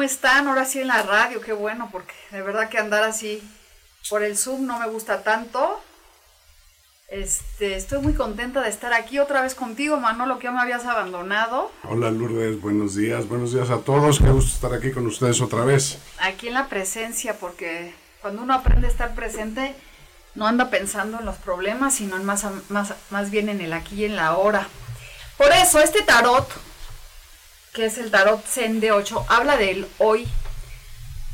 ¿Cómo están? Ahora sí en la radio, qué bueno, porque de verdad que andar así por el Zoom no me gusta tanto. Este, estoy muy contenta de estar aquí otra vez contigo, Manolo, que ya me habías abandonado. Hola Lourdes, buenos días, buenos días a todos, qué gusto estar aquí con ustedes otra vez. Aquí en la presencia, porque cuando uno aprende a estar presente, no anda pensando en los problemas, sino más, más bien en el aquí y en la ahora. Por eso, este tarot que es el tarot Zen de 8, habla del hoy,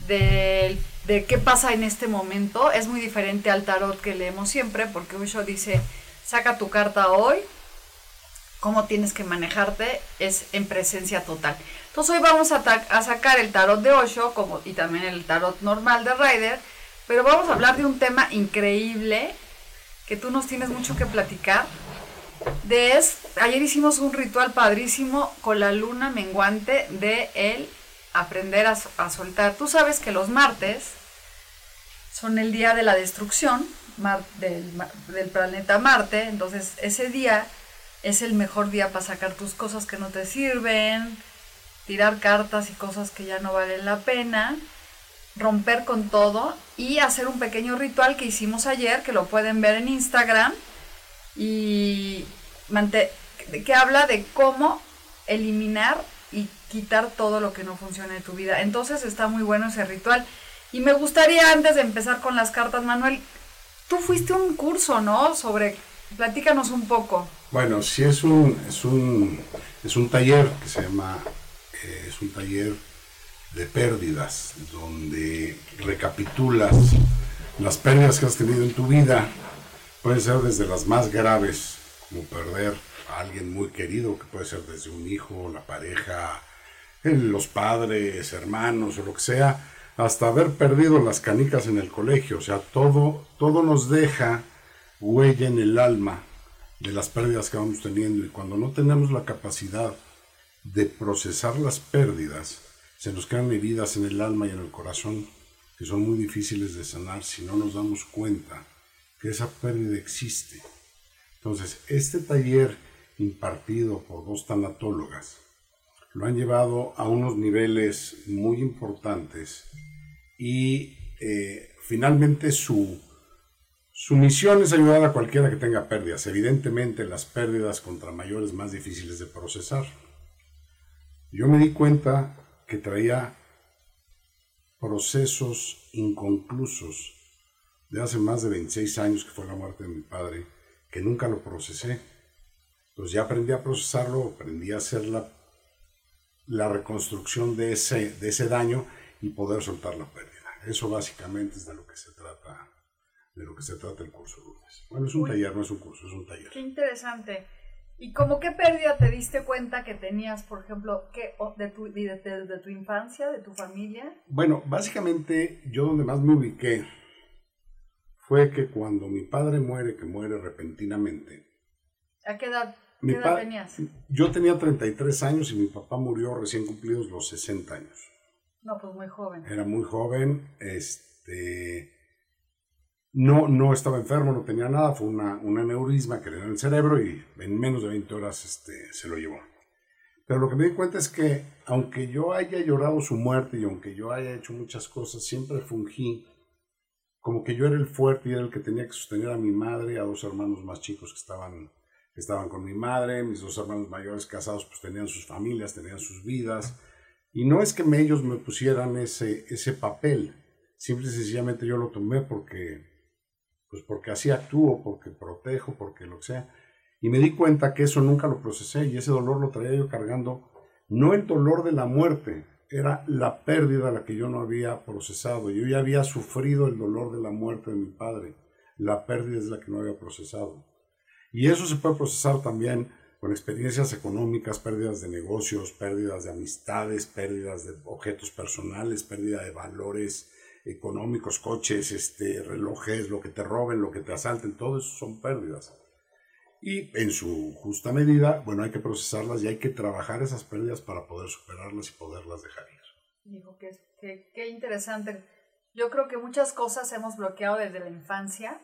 de, qué pasa en este momento. Es muy diferente al tarot que leemos siempre, porque Osho dice, saca tu carta hoy, cómo tienes que manejarte, es en presencia total. Entonces hoy vamos a, sacar el tarot de Osho como, y también el tarot normal de Rider, pero vamos a hablar de un tema increíble que tú nos tienes mucho que platicar de es, ayer hicimos un ritual padrísimo con la luna menguante de el aprender a, soltar. Tú sabes que los martes son el día de la destrucción del, planeta Marte, entonces ese día es el mejor día para sacar tus cosas que no te sirven, tirar cartas y cosas que ya no valen la pena, romper con todo y hacer un pequeño ritual que hicimos ayer, que lo pueden ver en Instagram y que habla de cómo eliminar y quitar todo lo que no funciona en tu vida. Entonces está muy bueno ese ritual. Y me gustaría, antes de empezar con las cartas, Manuel, tú fuiste un curso, ¿no? Sobre, platícanos un poco. Bueno, sí es un, es un, es un taller que se llama, eh, es un taller de pérdidas, donde recapitulas las pérdidas que has tenido en tu vida Pueden ser desde las más graves, como perder alguien muy querido, que puede ser desde un hijo, la pareja, los padres, hermanos o lo que sea, hasta haber perdido las canicas en el colegio. O sea, todo, todo nos deja huella en el alma de las pérdidas que vamos teniendo. Y cuando no tenemos la capacidad de procesar las pérdidas, se nos quedan heridas en el alma y en el corazón que son muy difíciles de sanar si no nos damos cuenta que esa pérdida existe. Entonces, este taller impartido por dos tanatólogas lo han llevado a unos niveles muy importantes y eh, finalmente su, su misión es ayudar a cualquiera que tenga pérdidas. Evidentemente las pérdidas contra mayores más difíciles de procesar. Yo me di cuenta que traía procesos inconclusos de hace más de 26 años que fue la muerte de mi padre, que nunca lo procesé. Entonces ya aprendí a procesarlo, aprendí a hacer la, la reconstrucción de ese, de ese daño y poder soltar la pérdida. Eso básicamente es de lo que se trata, de lo que se trata el curso lunes. Bueno, es un taller, no es un curso, es un taller. Qué interesante. ¿Y como qué pérdida te diste cuenta que tenías, por ejemplo, que, de, tu, de, de tu infancia, de tu familia? Bueno, básicamente yo donde más me ubiqué fue que cuando mi padre muere, que muere repentinamente. ¿A qué edad, qué edad tenías? Yo tenía 33 años y mi papá murió recién cumplidos los 60 años. No, pues muy joven. Era muy joven, este... No, no estaba enfermo, no tenía nada, fue una, un aneurisma que le dio en el cerebro y en menos de 20 horas este, se lo llevó. Pero lo que me di cuenta es que aunque yo haya llorado su muerte y aunque yo haya hecho muchas cosas, siempre fungí como que yo era el fuerte y era el que tenía que sostener a mi madre y a dos hermanos más chicos que estaban, estaban con mi madre. Mis dos hermanos mayores casados pues tenían sus familias, tenían sus vidas. Y no es que ellos me pusieran ese, ese papel, simple y sencillamente yo lo tomé porque, pues porque así actúo, porque protejo, porque lo que sea. Y me di cuenta que eso nunca lo procesé y ese dolor lo traía yo cargando, no el dolor de la muerte, era la pérdida la que yo no había procesado. Yo ya había sufrido el dolor de la muerte de mi padre. La pérdida es la que no había procesado. Y eso se puede procesar también con experiencias económicas, pérdidas de negocios, pérdidas de amistades, pérdidas de objetos personales, pérdida de valores económicos, coches, este, relojes, lo que te roben, lo que te asalten, todo eso son pérdidas. Y en su justa medida, bueno, hay que procesarlas y hay que trabajar esas pérdidas para poder superarlas y poderlas dejar ir. Dijo que, qué interesante. Yo creo que muchas cosas hemos bloqueado desde la infancia,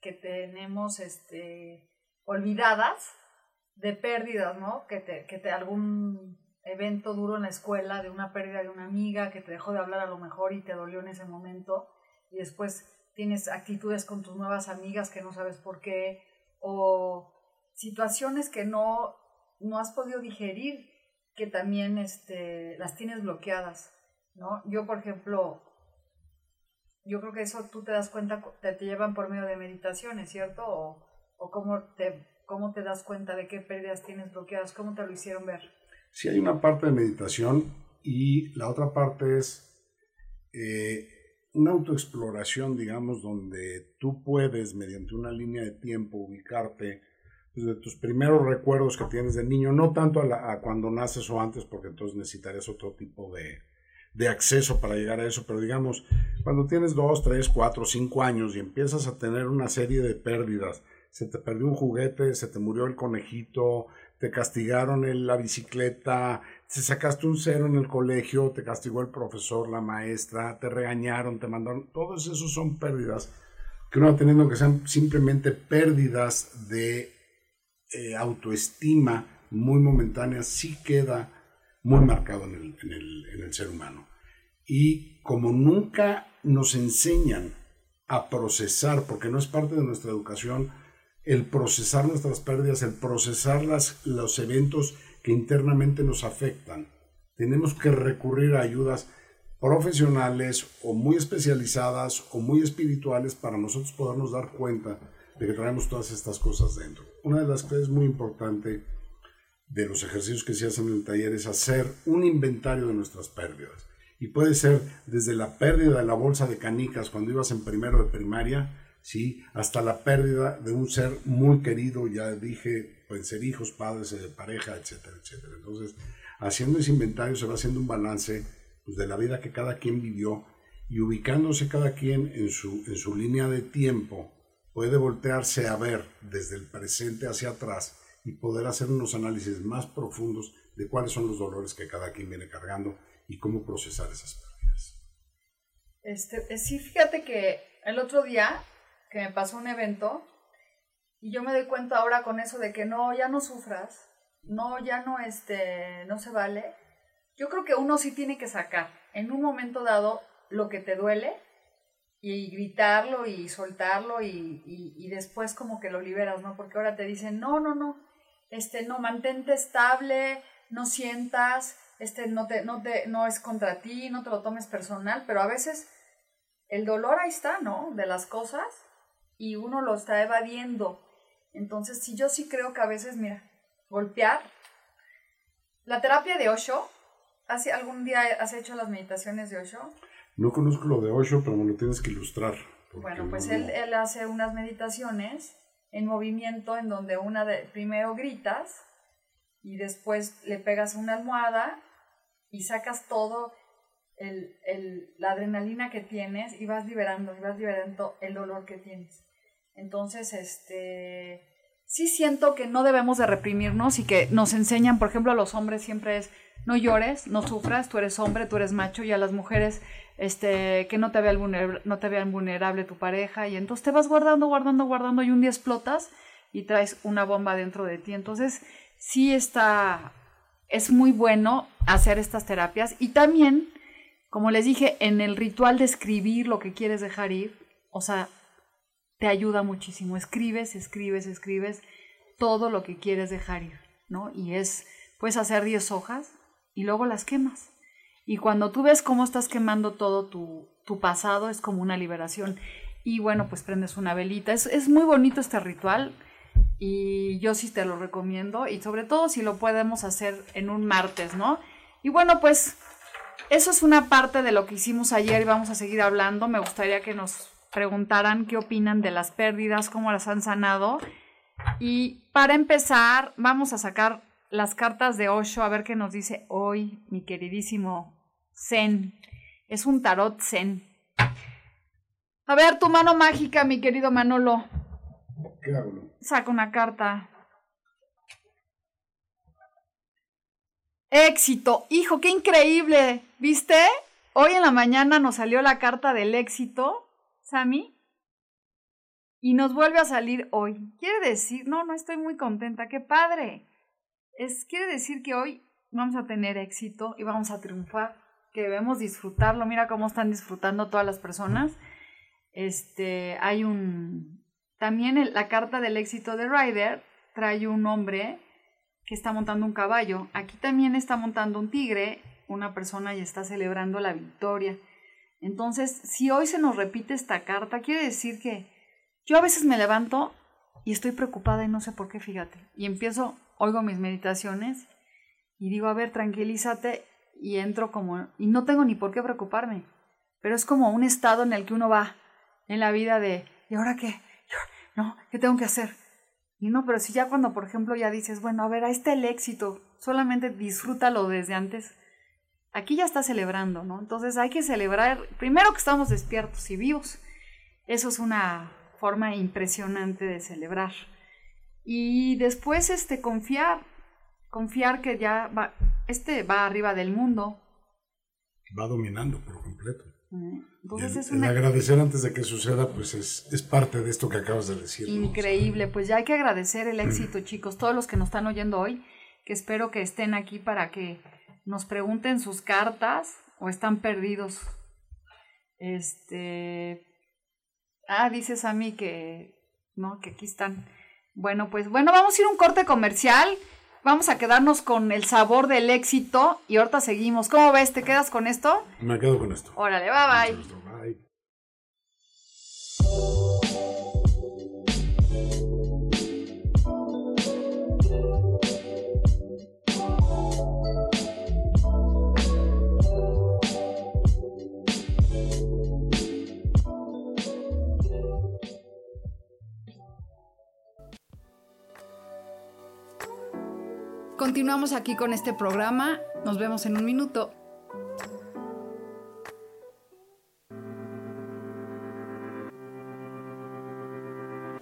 que tenemos este, olvidadas de pérdidas, ¿no? Que te, que te algún evento duro en la escuela, de una pérdida de una amiga que te dejó de hablar a lo mejor y te dolió en ese momento, y después tienes actitudes con tus nuevas amigas que no sabes por qué, o situaciones que no, no has podido digerir, que también este, las tienes bloqueadas, ¿no? Yo, por ejemplo, yo creo que eso tú te das cuenta, te, te llevan por medio de meditaciones, ¿cierto? O cómo, te, cómo te das cuenta de qué pérdidas tienes bloqueadas, cómo te lo hicieron ver. Sí, hay una parte de meditación y la otra parte es eh, una autoexploración, digamos, donde tú puedes, mediante una línea de tiempo, ubicarte de tus primeros recuerdos que tienes de niño, no tanto a, cuando naces o antes, porque entonces necesitarías otro tipo de, de, acceso para llegar a eso, pero digamos, cuando tienes dos, tres, cuatro, cinco años y empiezas a tener una serie de pérdidas, se te perdió un juguete, se te murió el conejito, te castigaron en la bicicleta, se sacaste un cero en el colegio, te castigó el profesor, la maestra, te regañaron, te mandaron, todos esos son pérdidas que uno teniendo que sean simplemente pérdidas de eh, autoestima muy momentánea sí queda muy marcado el, en, el, en el ser humano. Y como nunca nos enseñan a procesar, porque no es parte de nuestra educación, el procesar nuestras pérdidas, el procesar los eventos que internamente nos afectan. Tenemos que recurrir a ayudas profesionales o muy especializadas o muy espirituales para nosotros podernos dar cuenta de que traemos todas estas cosas dentro. Una de las cosas muy importante de los ejercicios que se hacen en el taller es hacer un inventario de nuestras pérdidas. Y puede ser desde la pérdida de la bolsa de canicas cuando ibas en primero de primaria, ¿sí? hasta la pérdida de un ser muy querido, ya dije, pueden ser hijos, padres, eh, pareja, etcétera, etcétera. Entonces, haciendo ese inventario se va haciendo un balance pues, de la vida que cada quien vivió y ubicándose cada quien en su, en su línea de tiempo puede voltearse a ver desde el presente hacia atrás y poder hacer unos análisis más profundos de cuáles son los dolores que cada quien viene cargando y cómo procesar esas pérdidas. Este, eh, sí, fíjate que el otro día que me pasó un evento y yo me doy cuenta ahora con eso de que no, ya no sufras, no, ya no, este, no se vale. Yo creo que uno sí tiene que sacar en un momento dado lo que te duele y gritarlo y soltarlo y, y, después como que lo liberas, ¿no? Porque ahora te dicen, no, no, no, este, no, mantente estable, no sientas, este, no, te, no, te, no es contra ti, no te lo tomes personal, pero a veces el dolor ahí está, ¿no? De las cosas y uno lo está evadiendo. Entonces, sí, yo sí creo que a veces, mira, golpear. La terapia de Osho, ¿hace, ¿algún día has hecho las meditaciones de Osho? No conozco lo de Osho, pero me lo tienes que ilustrar. Bueno, pues él, él, hace unas meditaciones en movimiento en donde una de, primero gritas y después le pegas una almohada y sacas todo la adrenalina que tienes y vas liberando, y vas liberando el dolor que tienes. Entonces, este, sí siento que no debemos de reprimirnos y que nos enseñan, por ejemplo, a los hombres siempre es, no llores, no sufras, tú eres hombre, tú eres macho, y a las mujeres, este, que no te, vean vulnerable, no te vean vulnerable tu pareja, y entonces te vas guardando, guardando, guardando, y un día explotas y traes una bomba dentro de ti. Entonces, sí está, es muy bueno hacer estas terapias, y también, como les dije, en el ritual de escribir lo que quieres dejar ir, o sea, te ayuda muchísimo. Escribes, escribes, escribes todo lo que quieres dejar ir, ¿no? Y es, puedes hacer 10 hojas y luego las quemas. Y cuando tú ves cómo estás quemando todo tu, pasado, es como una liberación. Y bueno, pues prendes una velita. Es muy bonito este ritual y yo sí te lo recomiendo. Y sobre todo si lo podemos hacer en un martes, ¿no? Y bueno, pues eso es una parte de lo que hicimos ayer y vamos a seguir hablando. Me gustaría que nos preguntaran qué opinan de las pérdidas, cómo las han sanado. Y para empezar, vamos a sacar las cartas de Osho a ver qué nos dice hoy mi queridísimo Zen. Es un tarot Zen. A ver, tu mano mágica, mi querido Manolo. ¿Qué hago? Saca una carta. Éxito. Hijo, qué increíble. ¿Viste? Hoy en la mañana nos salió la carta del éxito Sammy. Y nos vuelve a salir hoy. Quiere decir, no, no estoy muy contenta, qué padre. Es, quiere decir que hoy vamos a tener éxito y vamos a triunfar, que debemos disfrutarlo. Mira cómo están disfrutando todas las personas. Este, hay un, también la carta del éxito de Ryder trae un hombre que está montando un caballo. Aquí también está montando un tigre, una persona y está celebrando la victoria. Entonces, si hoy se nos repite esta carta, quiere decir que yo a veces me levanto y estoy preocupada y no sé por qué, fíjate. Y empiezo, oigo mis meditaciones y digo, a ver, tranquilízate y entro como, y no tengo ni por qué preocuparme, pero es como un estado en el que uno va en la vida de, ¿y ahora qué? ¿No? ¿Qué tengo que hacer? Y no, pero si ya cuando, por ejemplo, ya dices, bueno, a ver, ahí está el éxito, solamente disfrútalo desde antes aquí ya está celebrando, ¿no? Entonces hay que celebrar, primero que estamos despiertos y vivos. Eso es una forma impresionante de celebrar. Y después este confiar, confiar que ya va, este va arriba del mundo. Va dominando por completo. Entonces es una... agradecer antes de que suceda, pues es, es, parte de esto que acabas de decir. Increíble, pues ya hay que agradecer el éxito, chicos, todos los que nos están oyendo hoy, que espero que estén aquí para que nos pregunten sus cartas o están perdidos. Este. Ah, dices a mí que. No, que aquí están. Bueno, pues bueno, vamos a ir a un corte comercial. Vamos a quedarnos con el sabor del éxito y ahorita seguimos. ¿Cómo ves? ¿Te quedas con esto? Me quedo con esto. Órale, bye bye. Continuamos aquí con este programa. Nos vemos en un minuto.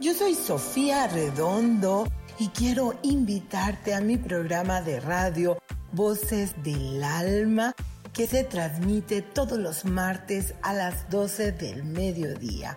Yo soy Sofía Redondo y quiero invitarte a mi programa de radio Voces del Alma que se transmite todos los martes a las 12 del mediodía.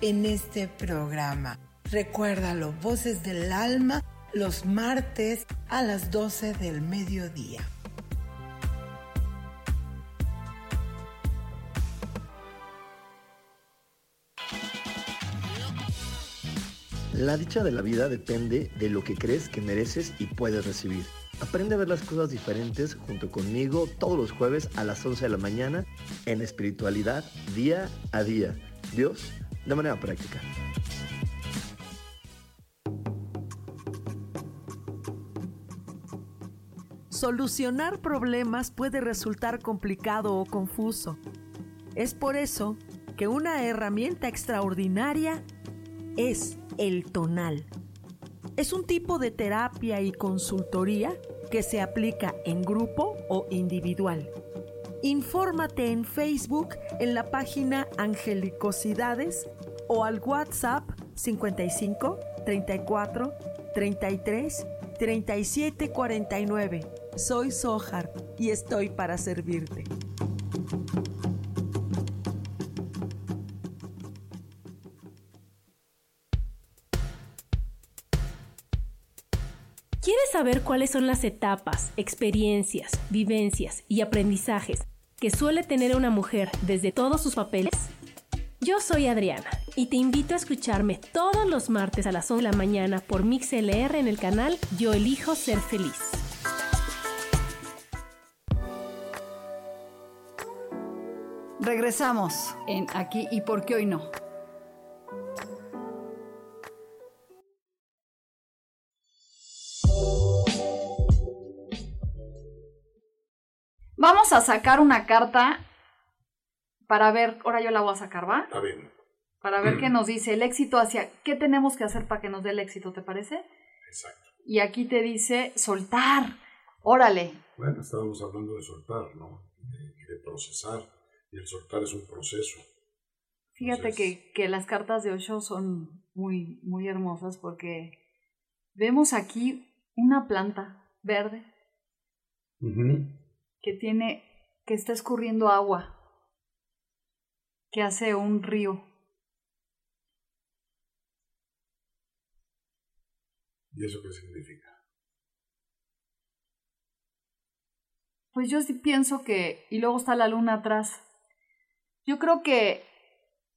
en este programa. Recuérdalo, Voces del Alma, los martes a las 12 del mediodía. La dicha de la vida depende de lo que crees que mereces y puedes recibir. Aprende a ver las cosas diferentes junto conmigo todos los jueves a las 11 de la mañana en espiritualidad día a día. Dios de manera práctica. Solucionar problemas puede resultar complicado o confuso. Es por eso que una herramienta extraordinaria es el tonal. Es un tipo de terapia y consultoría que se aplica en grupo o individual. Infórmate en Facebook en la página Angelicosidades o al WhatsApp 55 34 33 37 49. Soy Sohar y estoy para servirte. ¿Quieres saber cuáles son las etapas, experiencias, vivencias y aprendizajes que suele tener una mujer desde todos sus papeles? Yo soy Adriana y te invito a escucharme todos los martes a las 11 de la mañana por MixLR en el canal Yo elijo ser feliz. Regresamos en Aquí y por qué hoy no. Vamos a sacar una carta para ver, ahora yo la voy a sacar, ¿va? Está bien. Para ver qué nos dice el éxito hacia, ¿qué tenemos que hacer para que nos dé el éxito, te parece? Exacto. Y aquí te dice soltar, órale. Bueno, estábamos hablando de soltar, ¿no? De, de procesar. Y el soltar es un proceso. Fíjate Entonces- que, que las cartas de Osho son muy, muy hermosas porque vemos aquí una planta verde que tiene, que está escurriendo agua, que hace un río. ¿Y eso qué significa? Pues yo sí pienso que, y luego está la luna atrás, yo creo que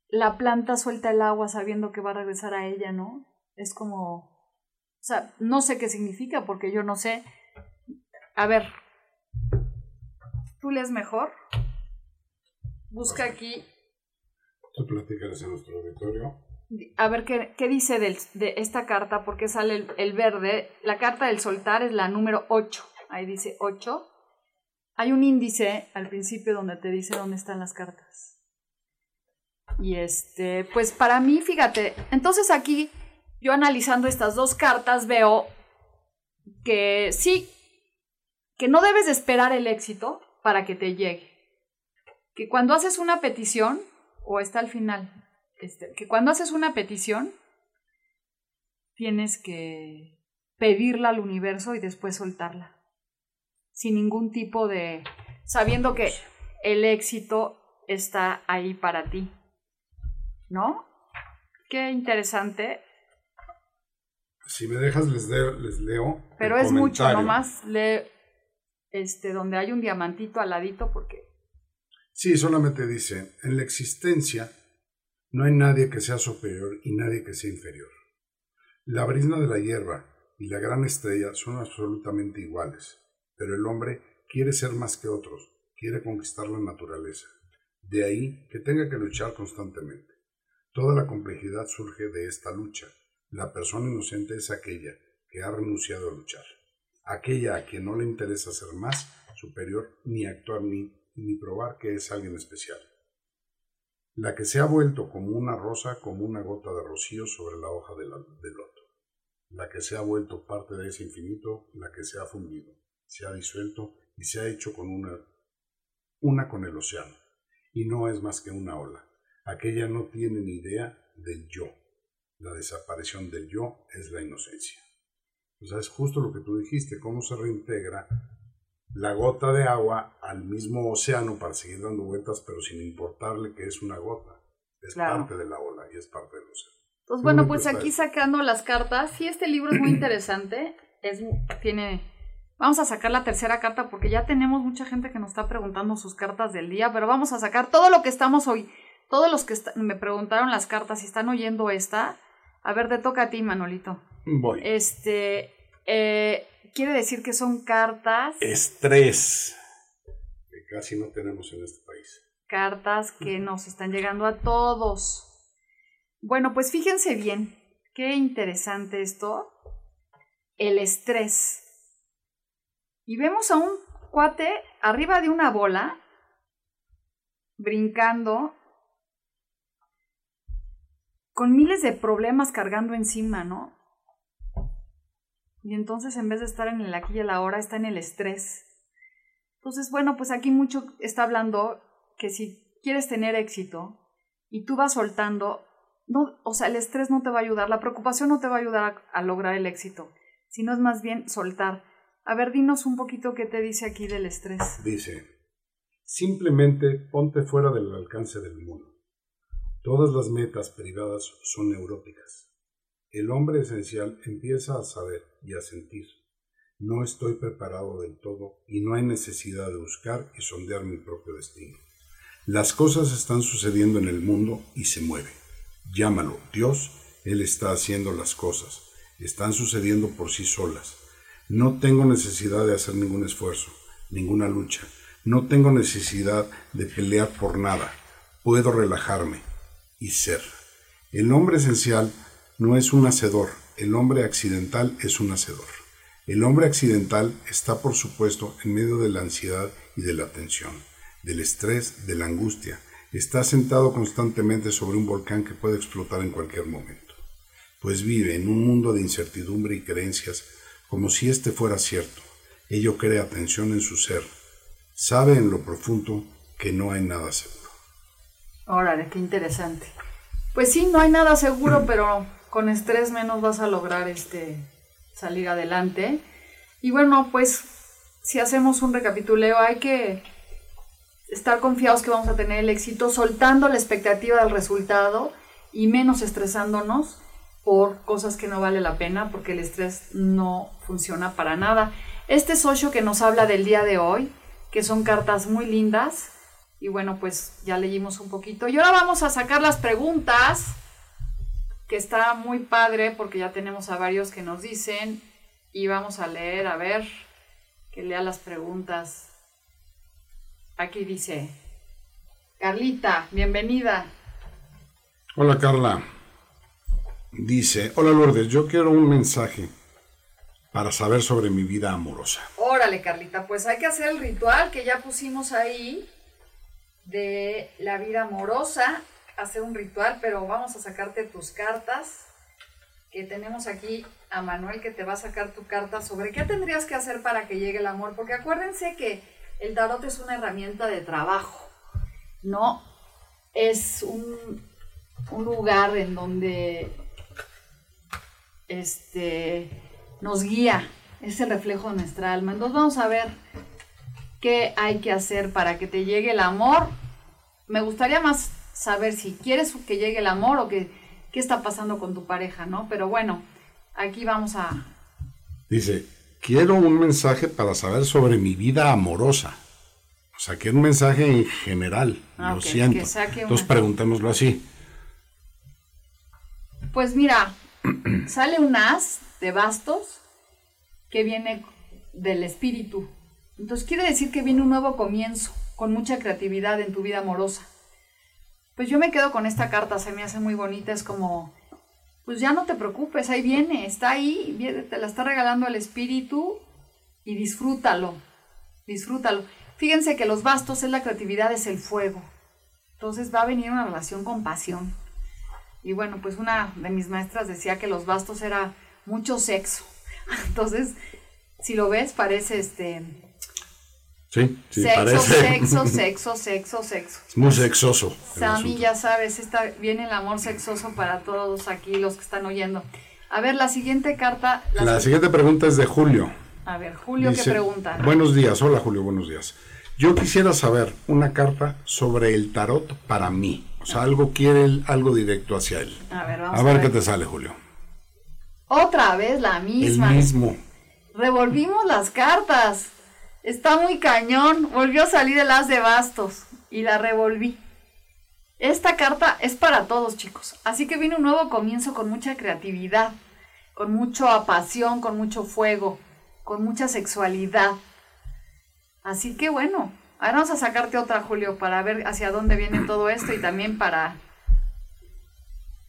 la planta suelta el agua sabiendo que va a regresar a ella, ¿no? Es como, o sea, no sé qué significa porque yo no sé. A ver, ¿tú lees mejor? Busca aquí, Tú platicarás en nuestro auditorio. A ver qué, qué dice de esta carta, porque sale el, verde. La carta del soltar es la número 8, ahí dice 8. Hay un índice al principio donde te dice dónde están las cartas. Y este, pues para mí, fíjate, entonces aquí yo analizando estas dos cartas veo que sí, que no debes de esperar el éxito para que te llegue. Que cuando haces una petición, o está al final, este, que cuando haces una petición, tienes que pedirla al universo y después soltarla. Sin ningún tipo de... sabiendo que el éxito está ahí para ti. ¿No? Qué interesante. Si me dejas, les, leo- les leo. el Pero es mucho, nomás lee este, donde hay un diamantito al ladito porque... Sí, solamente dice, en la existencia no hay nadie que sea superior y nadie que sea inferior. La brisna de la hierba y la gran estrella son absolutamente iguales, pero el hombre quiere ser más que otros, quiere conquistar la naturaleza. De ahí que tenga que luchar constantemente. Toda la complejidad surge de esta lucha. La persona inocente es aquella que ha renunciado a luchar, aquella a quien no le interesa ser más, superior, ni actuar ni, ni probar que es alguien especial. La que se ha vuelto como una rosa, como una gota de rocío sobre la hoja de, la- de loto. La que se ha vuelto parte de ese infinito, la que se ha fundido, se ha disuelto y se ha hecho con una, una con el océano. Y no es más que una ola. Aquella no tiene ni idea del yo. La desaparición del yo es la inocencia. O sea, es justo lo que tú dijiste, cómo se reintegra la gota de agua al mismo océano para seguir dando vueltas, pero sin importarle que es una gota. Es Claro. parte de la ola y es parte del océano. Pues Qué bueno, pues aquí sacando las cartas, sí, este libro es muy interesante. Es, tiene. Vamos a sacar la tercera carta porque ya tenemos mucha gente que nos está preguntando sus cartas del día, pero vamos a sacar todo lo que estamos hoy. Todos los que está- me preguntaron las cartas y están oyendo esta. A ver, te toca a ti, Manolito. Voy. Este. eh, quiere decir que son cartas. Estrés. Que casi no tenemos en este país. cartas que nos están llegando a todos. Bueno, pues fíjense bien, qué interesante esto. El estrés. Y vemos a un cuate arriba de una bola, brincando, con miles de problemas cargando encima, ¿no? Y entonces en vez de estar en el aquí y el ahora, está en el estrés. Entonces, bueno, pues aquí mucho está hablando que si quieres tener éxito y tú vas soltando, no, o sea, el estrés no te va a ayudar, la preocupación no te va a ayudar a, a lograr el éxito, sino es más bien soltar. A ver, dinos un poquito qué te dice aquí del estrés. Dice, simplemente ponte fuera del alcance del mundo. Todas las metas privadas son neuróticas. El hombre esencial empieza a saber y a sentir. No estoy preparado del todo y no hay necesidad de buscar y sondear mi propio destino. Las cosas están sucediendo en el mundo y se mueve. Llámalo Dios, Él está haciendo las cosas. Están sucediendo por sí solas. No tengo necesidad de hacer ningún esfuerzo, ninguna lucha. No tengo necesidad de pelear por nada. Puedo relajarme y ser. El hombre esencial no es un hacedor, el hombre accidental es un hacedor. El hombre accidental está, por supuesto, en medio de la ansiedad y de la tensión, del estrés, de la angustia. Está sentado constantemente sobre un volcán que puede explotar en cualquier momento, pues vive en un mundo de incertidumbre y creencias como si éste fuera cierto. Ello crea tensión en su ser. Sabe en lo profundo que no hay nada seguro. Órale, qué interesante. Pues sí, no hay nada seguro, pero con estrés menos vas a lograr este salir adelante. Y bueno, pues si hacemos un recapituleo, hay que estar confiados que vamos a tener el éxito, soltando la expectativa del resultado y menos estresándonos por cosas que no vale la pena, porque el estrés no funciona para nada. Este socio que nos habla del día de hoy, que son cartas muy lindas, y bueno, pues ya leímos un poquito. Y ahora vamos a sacar las preguntas, que está muy padre, porque ya tenemos a varios que nos dicen, y vamos a leer, a ver, que lea las preguntas. Aquí dice, Carlita, bienvenida. Hola Carla. Dice, hola Lourdes, yo quiero un mensaje para saber sobre mi vida amorosa. Órale, Carlita, pues hay que hacer el ritual que ya pusimos ahí de la vida amorosa, hacer un ritual, pero vamos a sacarte tus cartas, que tenemos aquí a Manuel que te va a sacar tu carta sobre qué tendrías que hacer para que llegue el amor, porque acuérdense que el tarot es una herramienta de trabajo, no es un, un lugar en donde este, nos guía, es el reflejo de nuestra alma. Entonces vamos a ver qué hay que hacer para que te llegue el amor. Me gustaría más saber si quieres que llegue el amor o que, qué está pasando con tu pareja, ¿no? Pero bueno, aquí vamos a... Dice, quiero un mensaje para saber sobre mi vida amorosa. O sea, quiero un mensaje en general, Ah, lo ok, siento. que saque Entonces preguntémoslo así. Pues mira, sale un as de bastos que viene del espíritu. Entonces quiere decir que viene un nuevo comienzo, con mucha creatividad en tu vida amorosa. Pues yo me quedo con esta carta, se me hace muy bonita, es como, pues ya no te preocupes, ahí viene, está ahí, te la está regalando el espíritu y disfrútalo, disfrútalo. Fíjense que los bastos es la creatividad, es el fuego. Entonces va a venir una relación con pasión. Y bueno, pues una de mis maestras decía que los bastos era mucho sexo. Entonces, si lo ves, parece este Sí, sí, sexo, parece. sexo, sexo, sexo, sexo. Es muy sexoso. Sammy, ya sabes, esta, viene el amor sexoso para todos aquí los que están oyendo. A ver, la siguiente carta. la La si- siguiente pregunta es de Julio. A ver, Julio, Dice, ¿qué pregunta? Buenos días, hola Julio, buenos días. Yo quisiera saber una carta sobre el tarot para mí. O sea, algo quiere él, algo directo hacia él. A ver, vamos A ver qué te sale, Julio. Otra vez la misma. El mismo. Revolvimos las cartas. Está muy cañón. Volvió a salir el as de bastos y la revolví. Esta carta es para todos, chicos. Así que viene un nuevo comienzo con mucha creatividad, con mucha pasión, con mucho fuego, con mucha sexualidad. Así que bueno, Ahora vamos a sacarte otra, Julio, para ver hacia dónde viene todo esto y también para...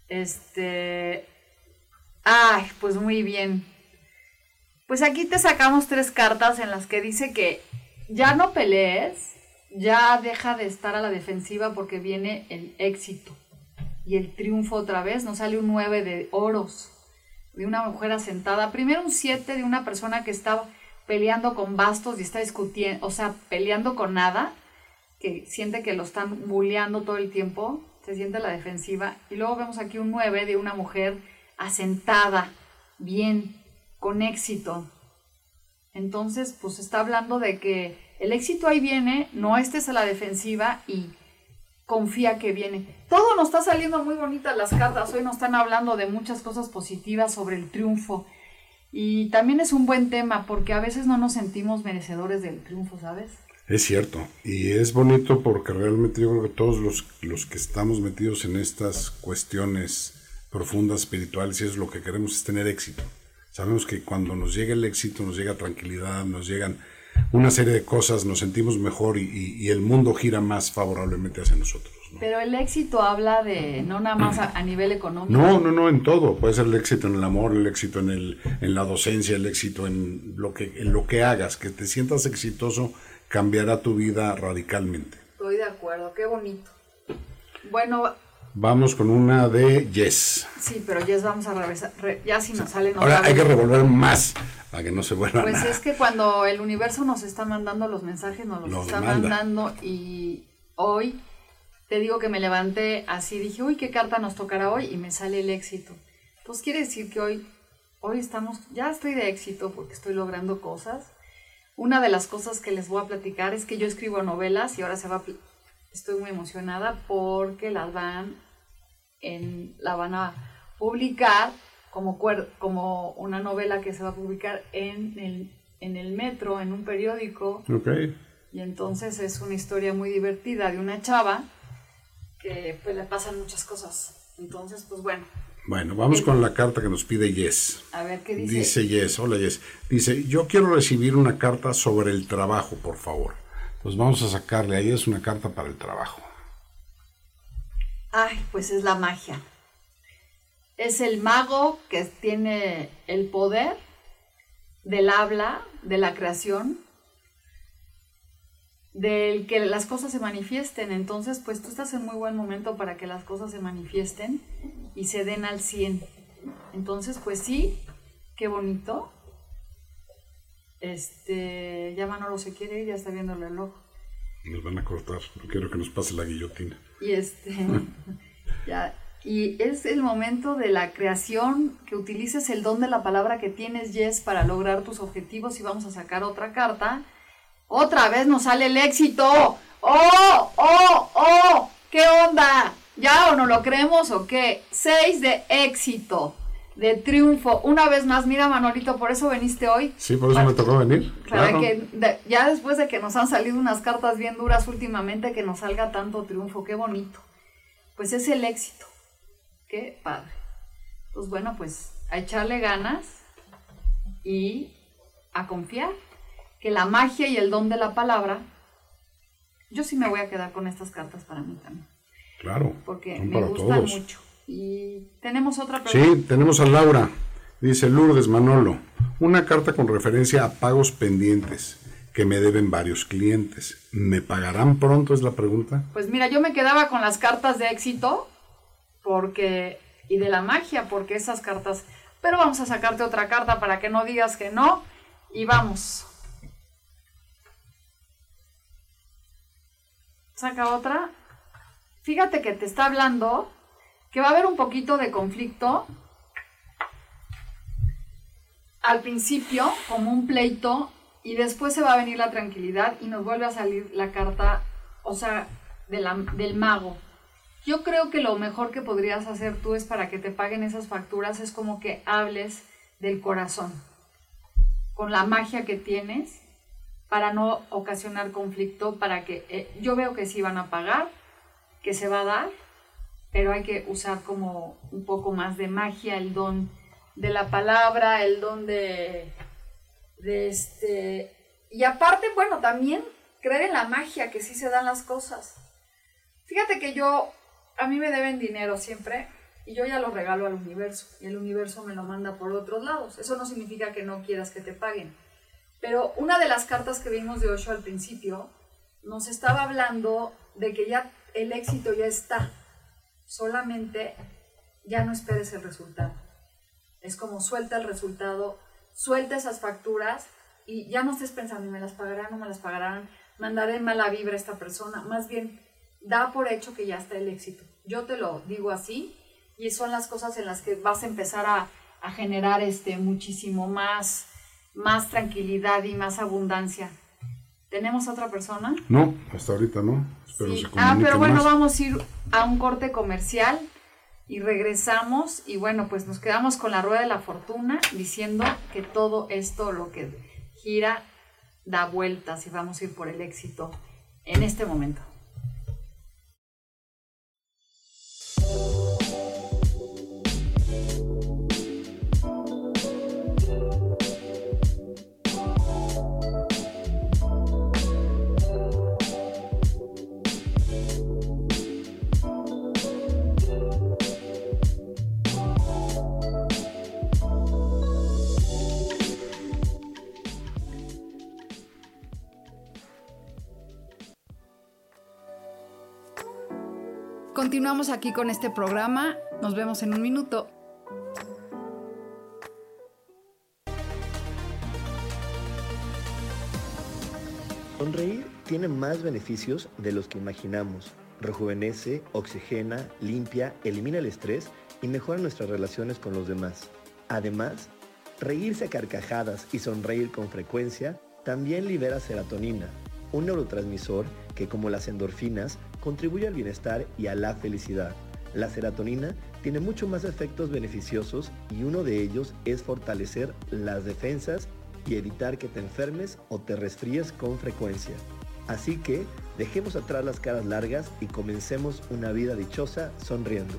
Este... Ay, pues muy bien. Pues aquí te sacamos tres cartas en las que dice que ya no pelees, ya deja de estar a la defensiva porque viene el éxito y el triunfo otra vez. Nos sale un 9 de oros de una mujer asentada. Primero un 7 de una persona que estaba peleando con bastos y está discutiendo, o sea, peleando con nada, que siente que lo están bulleando todo el tiempo, se siente a la defensiva. Y luego vemos aquí un 9 de una mujer asentada, bien, con éxito. Entonces, pues está hablando de que el éxito ahí viene, no estés a la defensiva y confía que viene. Todo nos está saliendo muy bonitas las cartas. Hoy nos están hablando de muchas cosas positivas sobre el triunfo. Y también es un buen tema porque a veces no nos sentimos merecedores del triunfo, ¿sabes? Es cierto, y es bonito porque realmente yo creo que todos los, los que estamos metidos en estas cuestiones profundas, espirituales, y es lo que queremos es tener éxito. Sabemos que cuando nos llega el éxito, nos llega tranquilidad, nos llegan una serie de cosas, nos sentimos mejor y, el mundo gira más favorablemente hacia nosotros. Pero el éxito habla de no nada más a, nivel económico. No, no, no, en todo. Puede ser el éxito en el amor, el éxito en, el, en la docencia, el éxito en lo, que, en lo que hagas. Que te sientas exitoso cambiará tu vida radicalmente. Estoy de acuerdo, qué bonito. Bueno, Vamos con una de Yes. Sí, pero Yes vamos a regresar. ya si nos sale. Ahora hay que revolver más para que no se vuelva Pues es que cuando el universo nos está mandando los mensajes, nos los está mandando y hoy te digo que me levanté así, dije, uy, ¿qué carta nos tocará hoy? Y me sale el éxito. Pues quiere decir que hoy, hoy estamos, ya estoy de éxito porque estoy logrando cosas. Una de las cosas que les voy a platicar es que yo escribo novelas y ahora se va a estoy muy emocionada porque las van en, la van a publicar como, como una novela que se va a publicar en el, en el metro, en un periódico. Okay. Y entonces es una historia muy divertida de una chava que pues le pasan muchas cosas. Entonces, pues bueno. Bueno, vamos con la carta que nos pide Yes. A ver qué dice. Dice Yes, hola Yes. Dice, yo quiero recibir una carta sobre el trabajo, por favor. Pues vamos a sacarle, ahí es una carta para el trabajo. Ay, pues es la magia. Es el mago que tiene el poder del habla, de la creación, del que las cosas se manifiesten. Entonces, pues tú estás en muy buen momento para que las cosas se manifiesten y se den al 100. Entonces, pues sí, qué bonito. Este, ya Manolo se quiere ir, ya está viendo el reloj. Nos van a cortar, no quiero que nos pase la guillotina. Y este, ya, y es el momento de la creación, que utilices el don de la palabra que tienes, Yes, para lograr tus objetivos y vamos a sacar otra carta. Otra vez nos sale el éxito. ¡Oh! ¡Oh! ¡Oh! ¿Qué onda? ¿Ya o no lo creemos o qué? Seis de éxito de triunfo. Una vez más, mira Manolito, por eso veniste hoy. Sí, por eso me tocó venir. Claro, que ya después de que nos han salido unas cartas bien duras últimamente, que nos salga tanto triunfo, qué bonito. Pues es el éxito. Qué padre. Pues bueno, pues a echarle ganas y a confiar que la magia y el don de la palabra, yo sí me voy a quedar con estas cartas para mí también. Claro. Porque me gustan mucho. Y tenemos otra pregunta. Sí, tenemos a Laura. Dice Lourdes Manolo, una carta con referencia a pagos pendientes que me deben varios clientes. ¿Me pagarán pronto? Es la pregunta. Pues mira, yo me quedaba con las cartas de éxito porque y de la magia porque esas cartas, pero vamos a sacarte otra carta para que no digas que no y vamos. Saca otra. Fíjate que te está hablando que va a haber un poquito de conflicto al principio, como un pleito, y después se va a venir la tranquilidad y nos vuelve a salir la carta, o sea, del mago. Yo creo que lo mejor que podrías hacer tú es para que te paguen esas facturas, es como que hables del corazón, con la magia que tienes, para no ocasionar conflicto, para que eh, yo veo que sí van a pagar, que se va a dar, pero hay que usar como un poco más de magia, el don de la palabra, el don de, este... Y aparte, bueno, también creer en la magia, que sí se dan las cosas. Fíjate que yo, a mí me deben dinero siempre y yo ya lo regalo al universo y el universo me lo manda por otros lados. Eso no significa que no quieras que te paguen. Pero una de las cartas que vimos de Osho al principio nos estaba hablando de que ya el éxito ya está. Solamente ya no esperes el resultado. Es como suelta el resultado, suelta esas facturas y ya no estés pensando, ¿me las pagarán o me las pagarán? ¿Mandaré mala vibra a esta persona? Más bien, da por hecho que ya está el éxito. Yo te lo digo así y son las cosas en las que vas a empezar a, a generar este, muchísimo más, más tranquilidad y más abundancia. ¿Tenemos otra persona? No, hasta ahorita no. Espero Sí. se Ah, pero bueno, más. vamos a ir a un corte comercial y regresamos y bueno, pues nos quedamos con la rueda de la fortuna diciendo que todo esto lo que gira da vueltas y vamos a ir por el éxito en este momento. Continuamos aquí con este programa. Nos vemos en un minuto. Sonreír tiene más beneficios de los que imaginamos. Rejuvenece, oxigena, limpia, elimina el estrés y mejora nuestras relaciones con los demás. Además, reírse a carcajadas y sonreír con frecuencia también libera serotonina, un neurotransmisor que como las endorfinas contribuye al bienestar y a la felicidad. La serotonina tiene mucho más efectos beneficiosos y uno de ellos es fortalecer las defensas y evitar que te enfermes o te resfríes con frecuencia. Así que dejemos atrás las caras largas y comencemos una vida dichosa sonriendo.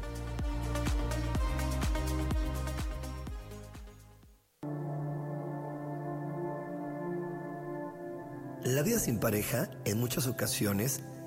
La vida sin pareja en muchas ocasiones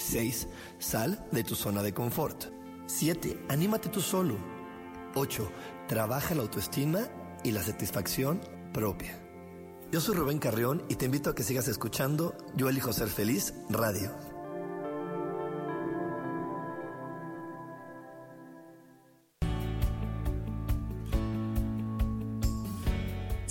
6. Sal de tu zona de confort. 7. Anímate tú solo. 8. Trabaja la autoestima y la satisfacción propia. Yo soy Rubén Carrión y te invito a que sigas escuchando Yo elijo ser feliz radio.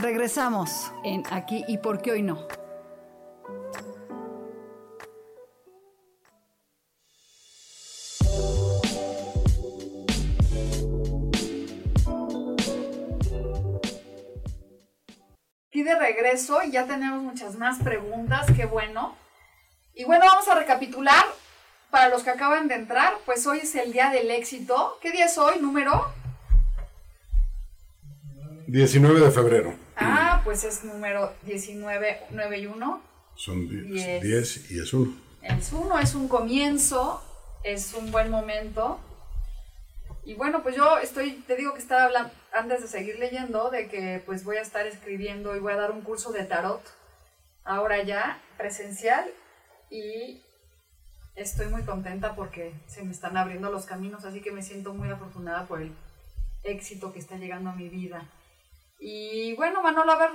Regresamos en aquí y por qué hoy no. Aquí de regreso y ya tenemos muchas más preguntas, qué bueno. Y bueno, vamos a recapitular para los que acaban de entrar, pues hoy es el día del éxito. ¿Qué día es hoy? ¿Número? 19 de febrero. Pues es número 19, 9 y 1. Son 10 Diez. y es 1. Es uno, es un comienzo, es un buen momento. Y bueno, pues yo estoy, te digo que estaba hablando, antes de seguir leyendo, de que pues voy a estar escribiendo y voy a dar un curso de tarot, ahora ya, presencial, y estoy muy contenta porque se me están abriendo los caminos, así que me siento muy afortunada por el éxito que está llegando a mi vida. Y bueno, Manolo, a ver,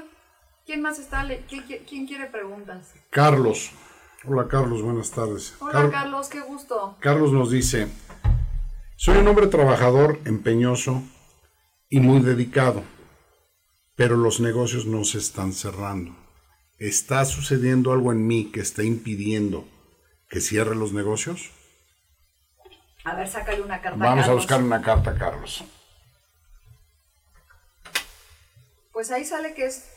¿quién más está? ¿Quién, quiere preguntas? Carlos. Hola Carlos, buenas tardes. Hola, Car- Carlos, qué gusto. Carlos nos dice, soy un hombre trabajador, empeñoso y muy dedicado, pero los negocios no se están cerrando. ¿Está sucediendo algo en mí que está impidiendo que cierre los negocios? A ver, sácale una carta. Vamos a Carlos. buscar una carta, Carlos. Pues ahí sale que es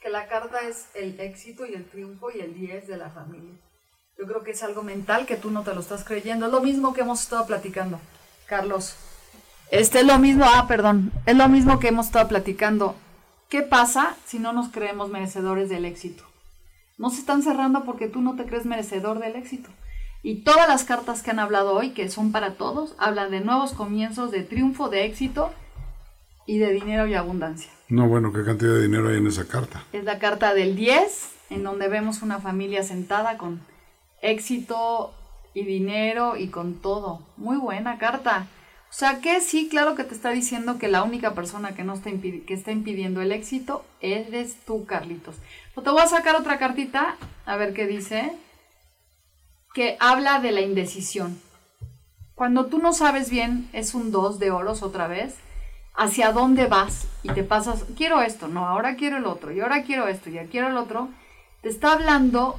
que la carta es el éxito y el triunfo y el 10 de la familia. Yo creo que es algo mental que tú no te lo estás creyendo. Es lo mismo que hemos estado platicando, Carlos. Este es lo mismo, ah, perdón, es lo mismo que hemos estado platicando. ¿Qué pasa si no nos creemos merecedores del éxito? No se están cerrando porque tú no te crees merecedor del éxito. Y todas las cartas que han hablado hoy, que son para todos, hablan de nuevos comienzos, de triunfo, de éxito y de dinero y abundancia. No, bueno, ¿qué cantidad de dinero hay en esa carta? Es la carta del 10, en donde vemos una familia sentada con éxito y dinero y con todo. Muy buena carta. O sea que sí, claro que te está diciendo que la única persona que, no está, que está impidiendo el éxito eres tú, Carlitos. Te voy a sacar otra cartita, a ver qué dice, que habla de la indecisión. Cuando tú no sabes bien, es un 2 de oros otra vez, hacia dónde vas y te pasas, quiero esto, no, ahora quiero el otro, y ahora quiero esto, y ahora quiero el otro, te está hablando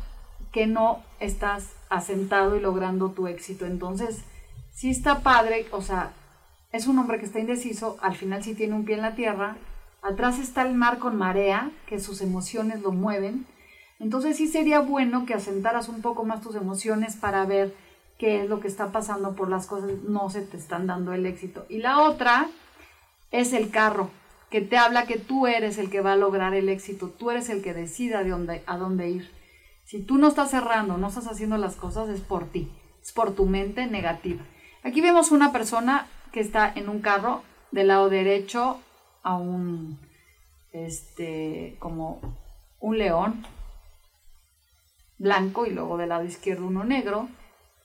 que no estás asentado y logrando tu éxito. Entonces, sí está padre, o sea, es un hombre que está indeciso, al final sí tiene un pie en la tierra, atrás está el mar con marea, que sus emociones lo mueven, entonces sí sería bueno que asentaras un poco más tus emociones para ver qué es lo que está pasando por las cosas, no se te están dando el éxito. Y la otra es el carro, que te habla que tú eres el que va a lograr el éxito, tú eres el que decida de dónde, a dónde ir. Si tú no estás cerrando, no estás haciendo las cosas, es por ti, es por tu mente negativa. Aquí vemos una persona que está en un carro del lado derecho a un, este, como un león blanco y luego del lado izquierdo uno negro.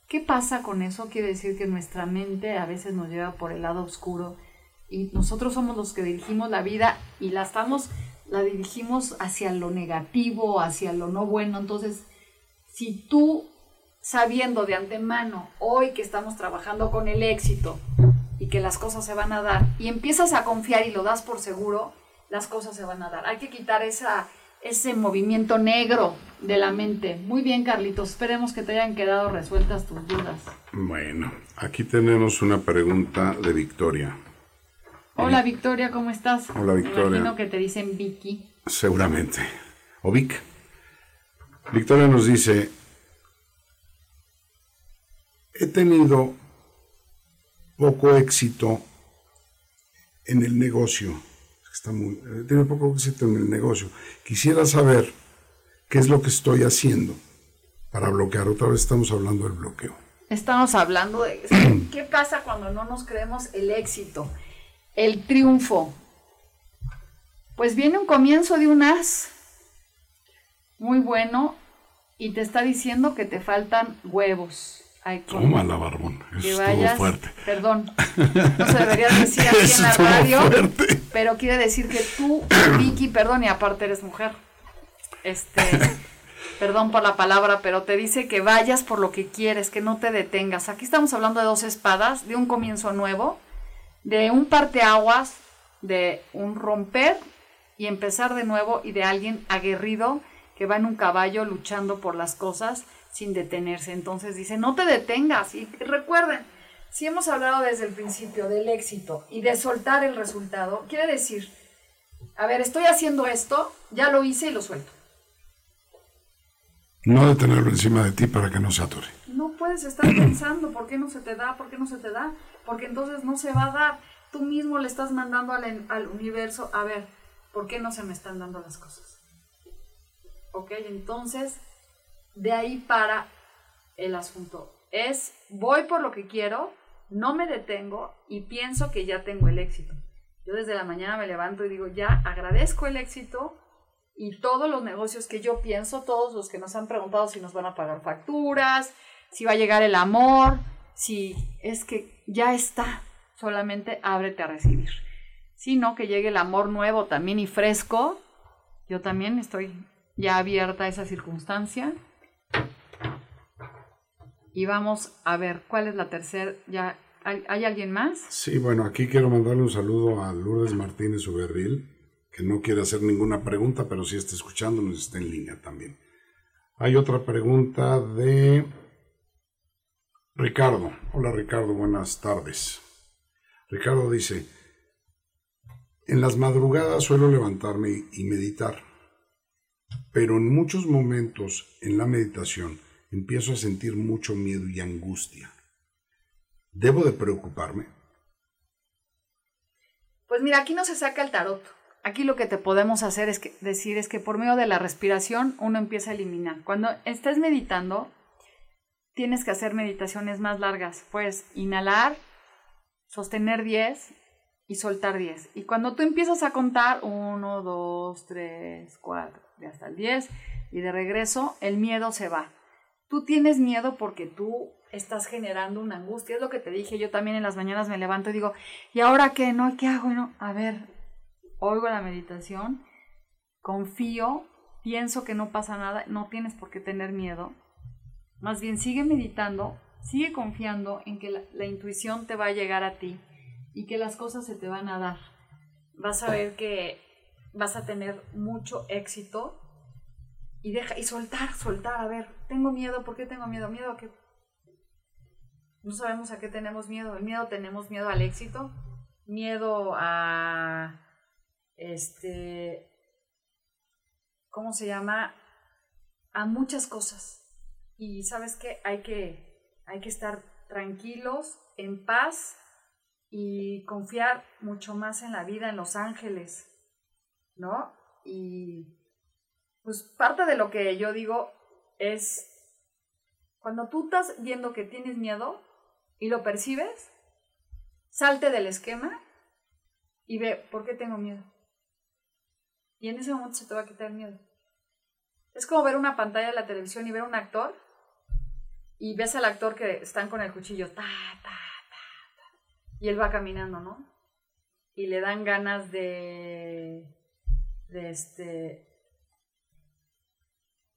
¿Qué pasa con eso? Quiere decir que nuestra mente a veces nos lleva por el lado oscuro y nosotros somos los que dirigimos la vida y la estamos la dirigimos hacia lo negativo, hacia lo no bueno. Entonces, si tú sabiendo de antemano hoy que estamos trabajando con el éxito y que las cosas se van a dar y empiezas a confiar y lo das por seguro, las cosas se van a dar. Hay que quitar esa ese movimiento negro de la mente. Muy bien, Carlitos. Esperemos que te hayan quedado resueltas tus dudas. Bueno, aquí tenemos una pregunta de Victoria. Hola, Victoria, ¿cómo estás? Hola, Victoria. Me imagino que te dicen Vicky. Seguramente. O Vic. Victoria nos dice, he tenido poco éxito en el negocio. Está muy, he tenido poco éxito en el negocio. Quisiera saber qué es lo que estoy haciendo para bloquear. Otra vez estamos hablando del bloqueo. Estamos hablando de qué pasa cuando no nos creemos el éxito, el triunfo. Pues viene un comienzo de un as muy bueno y te está diciendo que te faltan huevos. Ay, con- Tómala, barbón. que Eso vayas, estuvo fuerte. perdón, no se debería decir aquí en la radio, fuerte. pero quiere decir que tú, Vicky, perdón, y aparte eres mujer, este, perdón por la palabra, pero te dice que vayas por lo que quieres, que no te detengas. Aquí estamos hablando de dos espadas, de un comienzo nuevo, de un parteaguas, de un romper y empezar de nuevo y de alguien aguerrido que va en un caballo luchando por las cosas sin detenerse. Entonces dice, no te detengas. Y recuerden, si hemos hablado desde el principio del éxito y de soltar el resultado, quiere decir, a ver, estoy haciendo esto, ya lo hice y lo suelto. No detenerlo encima de ti para que no se atore. No puedes estar pensando por qué no se te da, por qué no se te da, porque entonces no se va a dar. tú mismo le estás mandando al, universo, a ver, ¿por qué no se me están dando las cosas? Ok, entonces, de ahí para el asunto. Es, voy por lo que quiero, no me detengo y pienso que ya tengo el éxito. Yo desde la mañana me levanto y digo, ya agradezco el éxito y todos los negocios que yo pienso, todos los que nos han preguntado si nos van a pagar facturas, si va a llegar el amor, si es que ya está, solamente ábrete a recibir. Sino que llegue el amor nuevo también y fresco, yo también estoy ya abierta a esa circunstancia. Y vamos a ver cuál es la tercera. Ya, ¿hay, ¿Hay alguien más? Sí, bueno, aquí quiero mandarle un saludo a Lourdes Martínez Uberril, que no quiere hacer ninguna pregunta, pero sí está escuchándonos, está en línea también. Hay otra pregunta de Ricardo. Hola Ricardo, buenas tardes. Ricardo dice, en las madrugadas suelo levantarme y meditar, pero en muchos momentos en la meditación empiezo a sentir mucho miedo y angustia. ¿Debo de preocuparme? Pues mira, aquí no se saca el tarot. Aquí lo que te podemos hacer es que, decir es que por medio de la respiración uno empieza a eliminar. Cuando estés meditando, tienes que hacer meditaciones más largas. Puedes inhalar, sostener 10 y soltar 10. Y cuando tú empiezas a contar 1, 2, 3, 4, y hasta el 10, y de regreso el miedo se va. Tú tienes miedo porque tú estás generando una angustia. Es lo que te dije. Yo también en las mañanas me levanto y digo, ¿y ahora qué? ¿No? ¿Qué hago? No? A ver, oigo la meditación, confío, pienso que no pasa nada, no tienes por qué tener miedo. Más bien sigue meditando, sigue confiando en que la, intuición te va a llegar a ti y que las cosas se te van a dar. Vas a ver que vas a tener mucho éxito y deja y soltar, soltar, a ver, tengo miedo, ¿por qué tengo miedo? Miedo a que no sabemos a qué tenemos miedo. El miedo tenemos miedo al éxito, miedo a este ¿cómo se llama? a muchas cosas. Y sabes que hay que hay que estar tranquilos, en paz y confiar mucho más en la vida, en los ángeles, ¿no? Y pues parte de lo que yo digo es, cuando tú estás viendo que tienes miedo y lo percibes, salte del esquema y ve, ¿por qué tengo miedo? Y en ese momento se te va a quitar el miedo. Es como ver una pantalla de la televisión y ver un actor y ves al actor que están con el cuchillo, ta, ta, y él va caminando, ¿no? Y le dan ganas de, de este,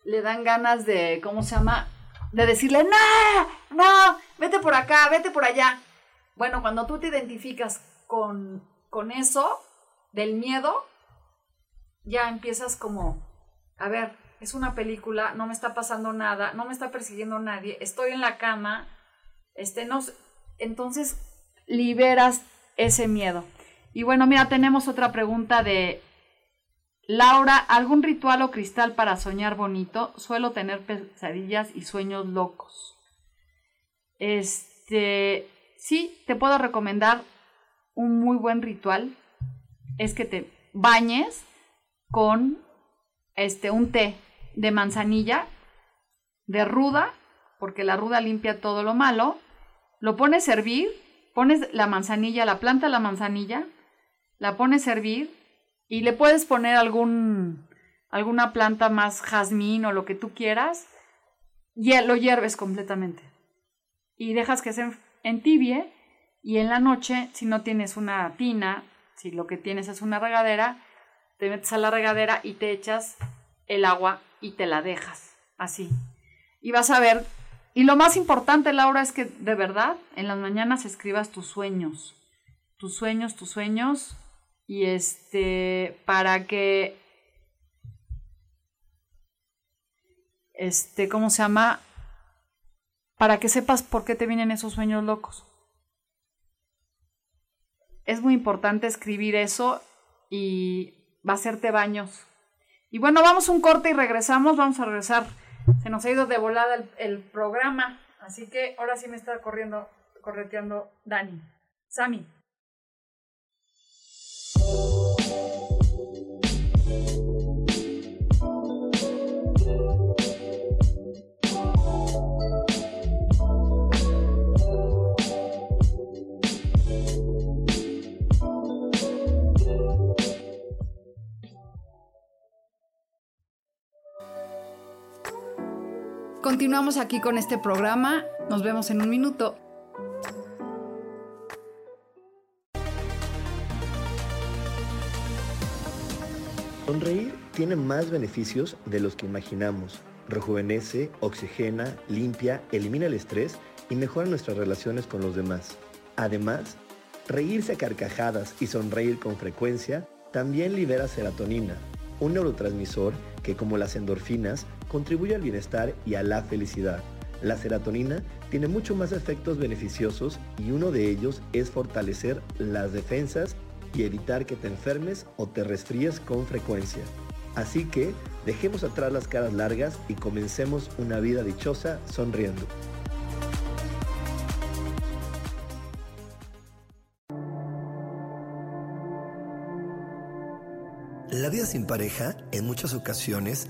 le dan ganas de, ¿cómo se llama? De decirle, no, no, vete por acá, vete por allá. Bueno, cuando tú te identificas con, con eso, del miedo, ya empiezas como, a ver, es una película, no me está pasando nada, no me está persiguiendo nadie, estoy en la cama, este, no, entonces liberas ese miedo. Y bueno, mira, tenemos otra pregunta de Laura, ¿algún ritual o cristal para soñar bonito? Suelo tener pesadillas y sueños locos. Este, sí, te puedo recomendar un muy buen ritual. Es que te bañes con este un té de manzanilla, de ruda, porque la ruda limpia todo lo malo. Lo pones a hervir pones la manzanilla, la planta la manzanilla, la pones a hervir y le puedes poner algún, alguna planta más jazmín o lo que tú quieras, y lo hierves completamente. Y dejas que se entibie y en la noche, si no tienes una tina, si lo que tienes es una regadera, te metes a la regadera y te echas el agua y te la dejas así. Y vas a ver y lo más importante, Laura, es que de verdad en las mañanas escribas tus sueños, tus sueños, tus sueños, y este, para que, este, ¿cómo se llama? Para que sepas por qué te vienen esos sueños locos. Es muy importante escribir eso y va a hacerte baños. Y bueno, vamos un corte y regresamos, vamos a regresar. Se nos ha ido de volada el, programa, así que ahora sí me está corriendo, correteando Dani. Sami. Continuamos aquí con este programa. Nos vemos en un minuto. Sonreír tiene más beneficios de los que imaginamos. Rejuvenece, oxigena, limpia, elimina el estrés y mejora nuestras relaciones con los demás. Además, reírse a carcajadas y sonreír con frecuencia también libera serotonina, un neurotransmisor que como las endorfinas contribuye al bienestar y a la felicidad. La serotonina tiene mucho más efectos beneficiosos y uno de ellos es fortalecer las defensas y evitar que te enfermes o te resfríes con frecuencia. Así que dejemos atrás las caras largas y comencemos una vida dichosa sonriendo. La vida sin pareja en muchas ocasiones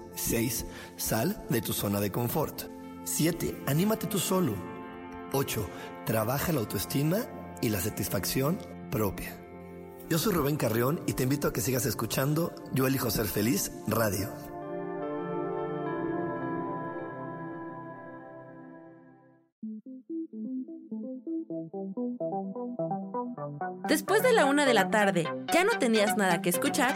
6. Sal de tu zona de confort. 7. Anímate tú solo. 8. Trabaja la autoestima y la satisfacción propia. Yo soy Rubén Carrión y te invito a que sigas escuchando Yo elijo ser feliz radio. Después de la una de la tarde, ¿ya no tenías nada que escuchar?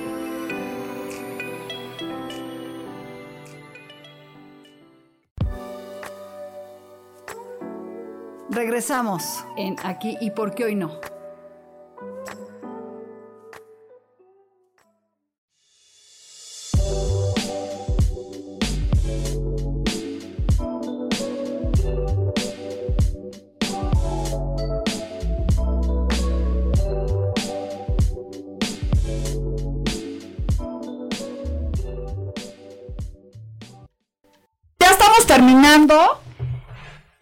Regresamos en aquí y por qué hoy no.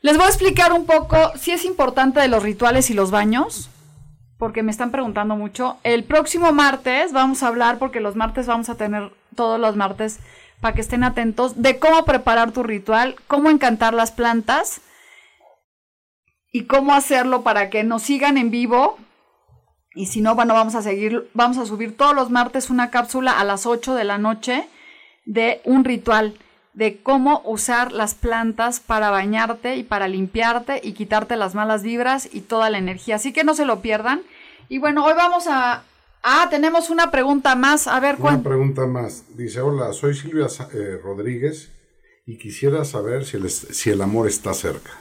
Les voy a explicar un poco si es importante de los rituales y los baños, porque me están preguntando mucho. El próximo martes vamos a hablar, porque los martes vamos a tener todos los martes para que estén atentos, de cómo preparar tu ritual, cómo encantar las plantas y cómo hacerlo para que nos sigan en vivo. Y si no, bueno, vamos a seguir, vamos a subir todos los martes una cápsula a las 8 de la noche de un ritual de cómo usar las plantas para bañarte y para limpiarte y quitarte las malas vibras y toda la energía. Así que no se lo pierdan. Y bueno, hoy vamos a... Ah, tenemos una pregunta más. A ver, Una pregunta más. Dice, hola, soy Silvia eh, Rodríguez y quisiera saber si el, si el amor está cerca.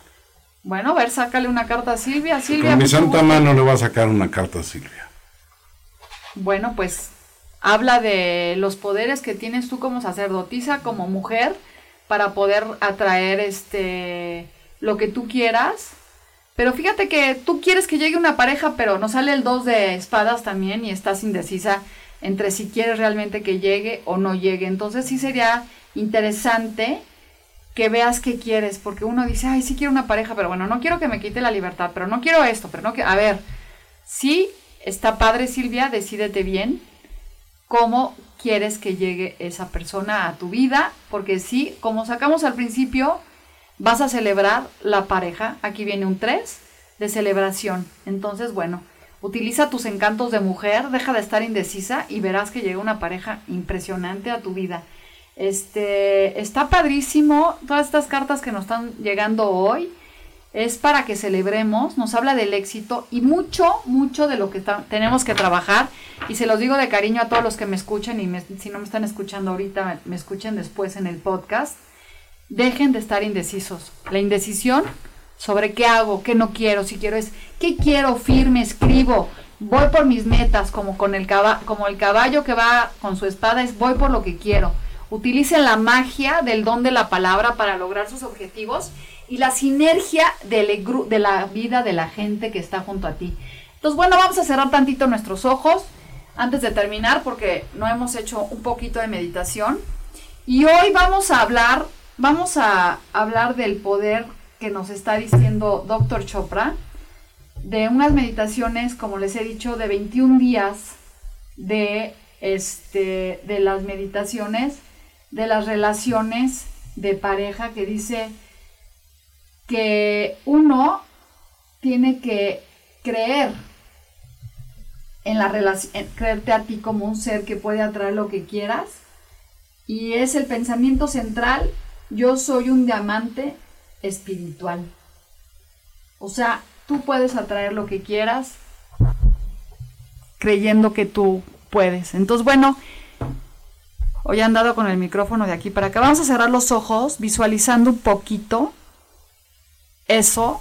Bueno, a ver, sácale una carta a Silvia. Silvia, Con mi santa gusto. mano le va a sacar una carta a Silvia. Bueno, pues habla de los poderes que tienes tú como sacerdotisa, como mujer, para poder atraer este lo que tú quieras. Pero fíjate que tú quieres que llegue una pareja, pero no sale el dos de espadas también y estás indecisa entre si quieres realmente que llegue o no llegue. Entonces sí sería interesante que veas qué quieres, porque uno dice, ay, sí quiero una pareja, pero bueno, no quiero que me quite la libertad, pero no quiero esto, pero no quiero... A ver, sí, está padre Silvia, decídete bien cómo quieres que llegue esa persona a tu vida, porque sí, como sacamos al principio, vas a celebrar la pareja, aquí viene un 3 de celebración, entonces bueno, utiliza tus encantos de mujer, deja de estar indecisa y verás que llega una pareja impresionante a tu vida. Este, está padrísimo. Todas estas cartas que nos están llegando hoy es para que celebremos, nos habla del éxito y mucho, mucho de lo que tenemos que trabajar. Y se los digo de cariño a todos los que me escuchan y si no me están escuchando ahorita, me, me escuchen después en el podcast. Dejen de estar indecisos. La indecisión sobre qué hago, qué no quiero, si quiero es qué quiero, firme, escribo, voy por mis metas, como con el como el caballo que va con su espada es voy por lo que quiero utilicen la magia del don de la palabra para lograr sus objetivos y la sinergia de la vida de la gente que está junto a ti. Entonces, bueno, vamos a cerrar tantito nuestros ojos antes de terminar porque no hemos hecho un poquito de meditación. Y hoy vamos a hablar, vamos a hablar del poder que nos está diciendo Dr. Chopra, de unas meditaciones, como les he dicho, de 21 días de, este, de las meditaciones de las relaciones de pareja que dice que uno tiene que creer en la relación, creerte a ti como un ser que puede atraer lo que quieras. Y es el pensamiento central, yo soy un diamante espiritual. O sea, tú puedes atraer lo que quieras creyendo que tú puedes. Entonces, bueno, Hoy he andado con el micrófono de aquí para acá. Vamos a cerrar los ojos visualizando un poquito eso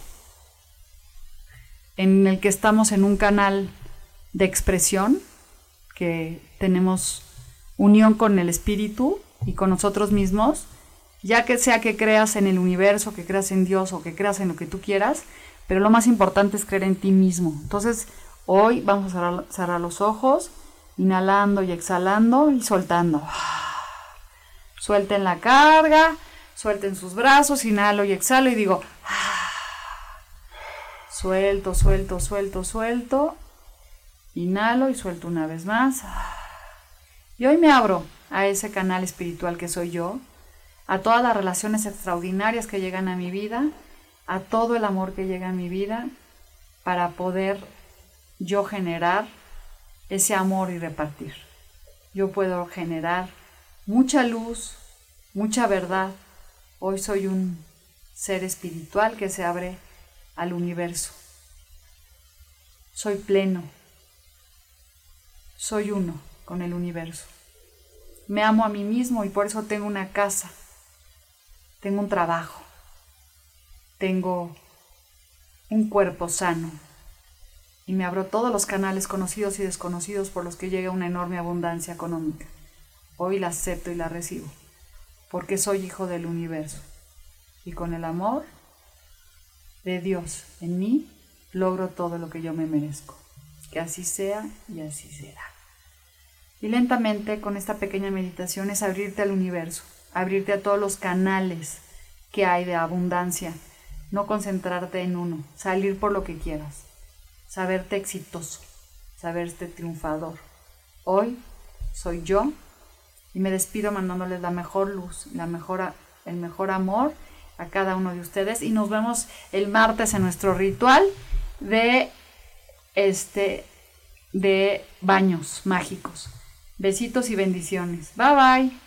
en el que estamos en un canal de expresión, que tenemos unión con el espíritu y con nosotros mismos, ya que sea que creas en el universo, que creas en Dios o que creas en lo que tú quieras, pero lo más importante es creer en ti mismo. Entonces, hoy vamos a cerrar, los ojos Inhalando y exhalando y soltando. Suelten la carga, suelten sus brazos, inhalo y exhalo y digo, suelto, suelto, suelto, suelto. Inhalo y suelto una vez más. Y hoy me abro a ese canal espiritual que soy yo, a todas las relaciones extraordinarias que llegan a mi vida, a todo el amor que llega a mi vida, para poder yo generar ese amor y repartir. Yo puedo generar mucha luz, mucha verdad. Hoy soy un ser espiritual que se abre al universo. Soy pleno. Soy uno con el universo. Me amo a mí mismo y por eso tengo una casa. Tengo un trabajo. Tengo un cuerpo sano y me abro todos los canales conocidos y desconocidos por los que llega una enorme abundancia económica. Hoy la acepto y la recibo, porque soy hijo del universo. Y con el amor de Dios en mí, logro todo lo que yo me merezco. Que así sea y así será. Y lentamente con esta pequeña meditación es abrirte al universo, abrirte a todos los canales que hay de abundancia, no concentrarte en uno, salir por lo que quieras saberte exitoso, saberte triunfador. Hoy soy yo y me despido mandándoles la mejor luz, la mejor, el mejor amor a cada uno de ustedes y nos vemos el martes en nuestro ritual de este de baños mágicos. Besitos y bendiciones. Bye bye.